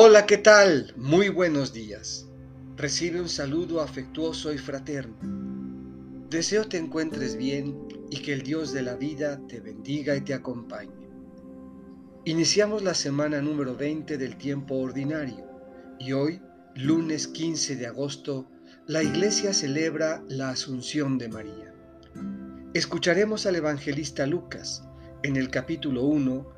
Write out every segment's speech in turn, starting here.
Hola, ¿qué tal? Muy buenos días. Recibe un saludo afectuoso y fraterno. Deseo te encuentres bien y que el Dios de la vida te bendiga y te acompañe. Iniciamos la semana número 20 del tiempo ordinario y hoy, lunes 15 de agosto, la iglesia celebra la Asunción de María. Escucharemos al evangelista Lucas en el capítulo 1,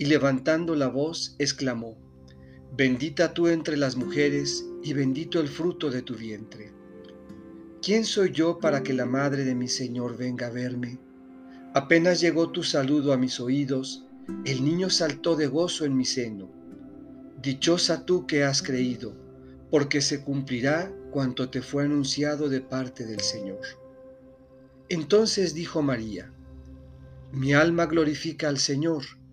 y levantando la voz exclamó, Bendita tú entre las mujeres y bendito el fruto de tu vientre. ¿Quién soy yo para que la madre de mi Señor venga a verme? Apenas llegó tu saludo a mis oídos, el niño saltó de gozo en mi seno. Dichosa tú que has creído, porque se cumplirá cuanto te fue anunciado de parte del Señor. Entonces dijo María, Mi alma glorifica al Señor,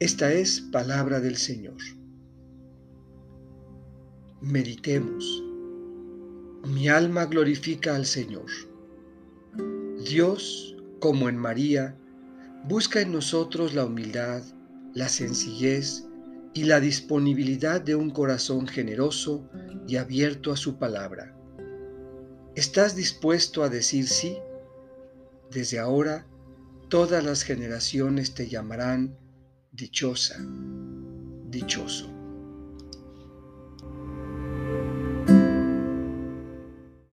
Esta es palabra del Señor. Meditemos. Mi alma glorifica al Señor. Dios, como en María, busca en nosotros la humildad, la sencillez y la disponibilidad de un corazón generoso y abierto a su palabra. ¿Estás dispuesto a decir sí? Desde ahora, todas las generaciones te llamarán dichosa, dichoso.